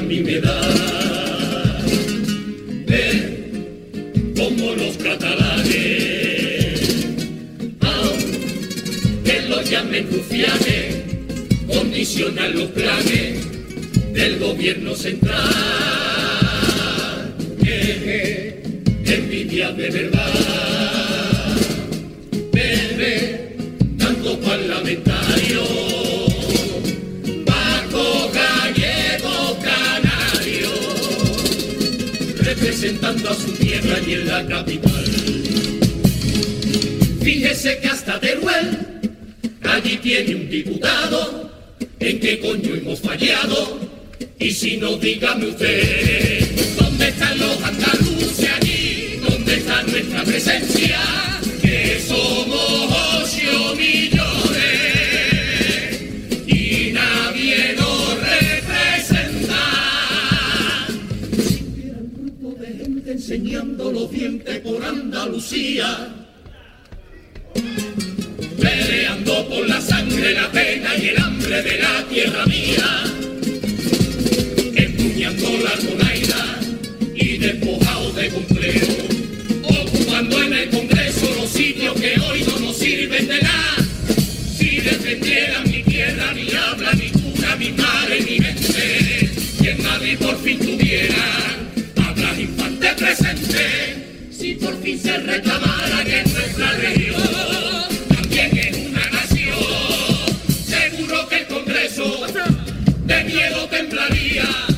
a mí me da. Ver como los catalanes, aunque los llamen rufianes, condicionan los planes del gobierno central. Eh, envidia de verdad. Representando a su tierra y en la capital. Fíjese que hasta Teruel allí tiene un diputado. ¿En qué coño hemos fallado? Y si no, dígame usted, enseñando los dientes por Andalucía, peleando por la sangre, la pena y el hambre de la tierra mía. Empuñando la conaira y despojado de complejo, ocupando en el Congreso los sitios que hoy no nos sirven de nada. Si defendieran mi tierra, mi habla, mi cura, mi madre, mi mente, y en Madrid por fin tuvieran por fin se reclamara que es nuestra región también es una nación. Seguro que el Congreso de miedo temblaría.